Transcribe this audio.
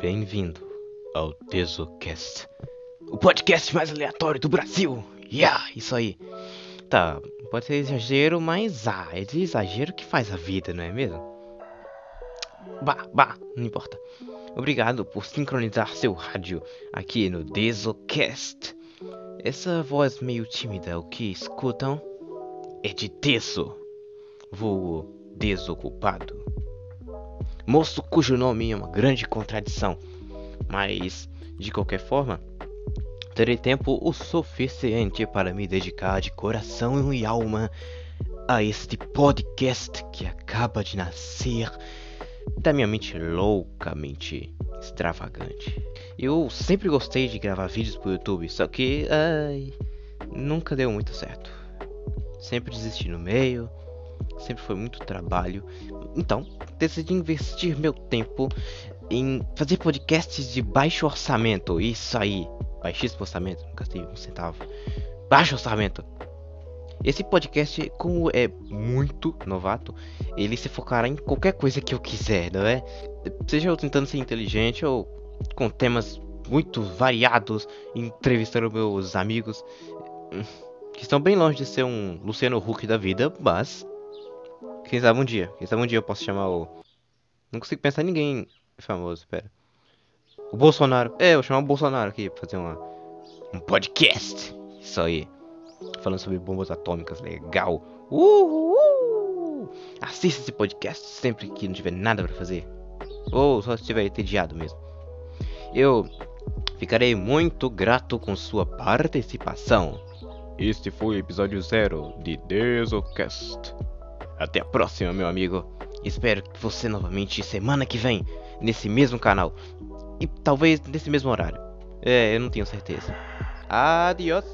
Bem-vindo ao Desocast, o podcast mais aleatório do Brasil. Yeah, isso aí. Tá, pode ser exagero, mas ah, é de exagero que faz a vida, não é mesmo? Bah, bah, não importa. Obrigado por sincronizar seu rádio aqui no Desocast. Essa voz meio tímida, o que escutam é de Teso, vulgo desocupado. Moço cujo nome é uma grande contradição, mas de qualquer forma, terei tempo o suficiente para me dedicar de coração e alma a este podcast que acaba de nascer da minha mente loucamente extravagante. Eu sempre gostei de gravar vídeos pro YouTube, só que ai, nunca deu muito certo. Sempre desisti no meio, sempre foi muito trabalho. Então, decidi investir meu tempo em fazer podcasts de baixo orçamento. Isso aí, baixíssimo orçamento, não gastei um centavo. Baixo orçamento. Esse podcast, como é muito novato, ele se focará em qualquer coisa que eu quiser, não é? Seja eu tentando ser inteligente ou com temas muito variados, entrevistando meus amigos, hum, que estão bem longe de ser um Luciano Huck da vida, mas quem sabe um dia, quem sabe um dia eu posso chamar o. Não consigo pensar em ninguém famoso, pera. O Bolsonaro. É, eu vou chamar o Bolsonaro aqui pra fazer uma. Um podcast. Isso aí. Falando sobre bombas atômicas, legal. Uhul! Assista esse podcast sempre que não tiver nada pra fazer. Ou só estiver entediado mesmo. Eu ficarei muito grato com sua participação. Este foi o episódio 0 de Desocast. Até a próxima, meu amigo. Espero você novamente semana que vem, nesse mesmo canal. E talvez nesse mesmo horário. É, eu não tenho certeza. Adiós.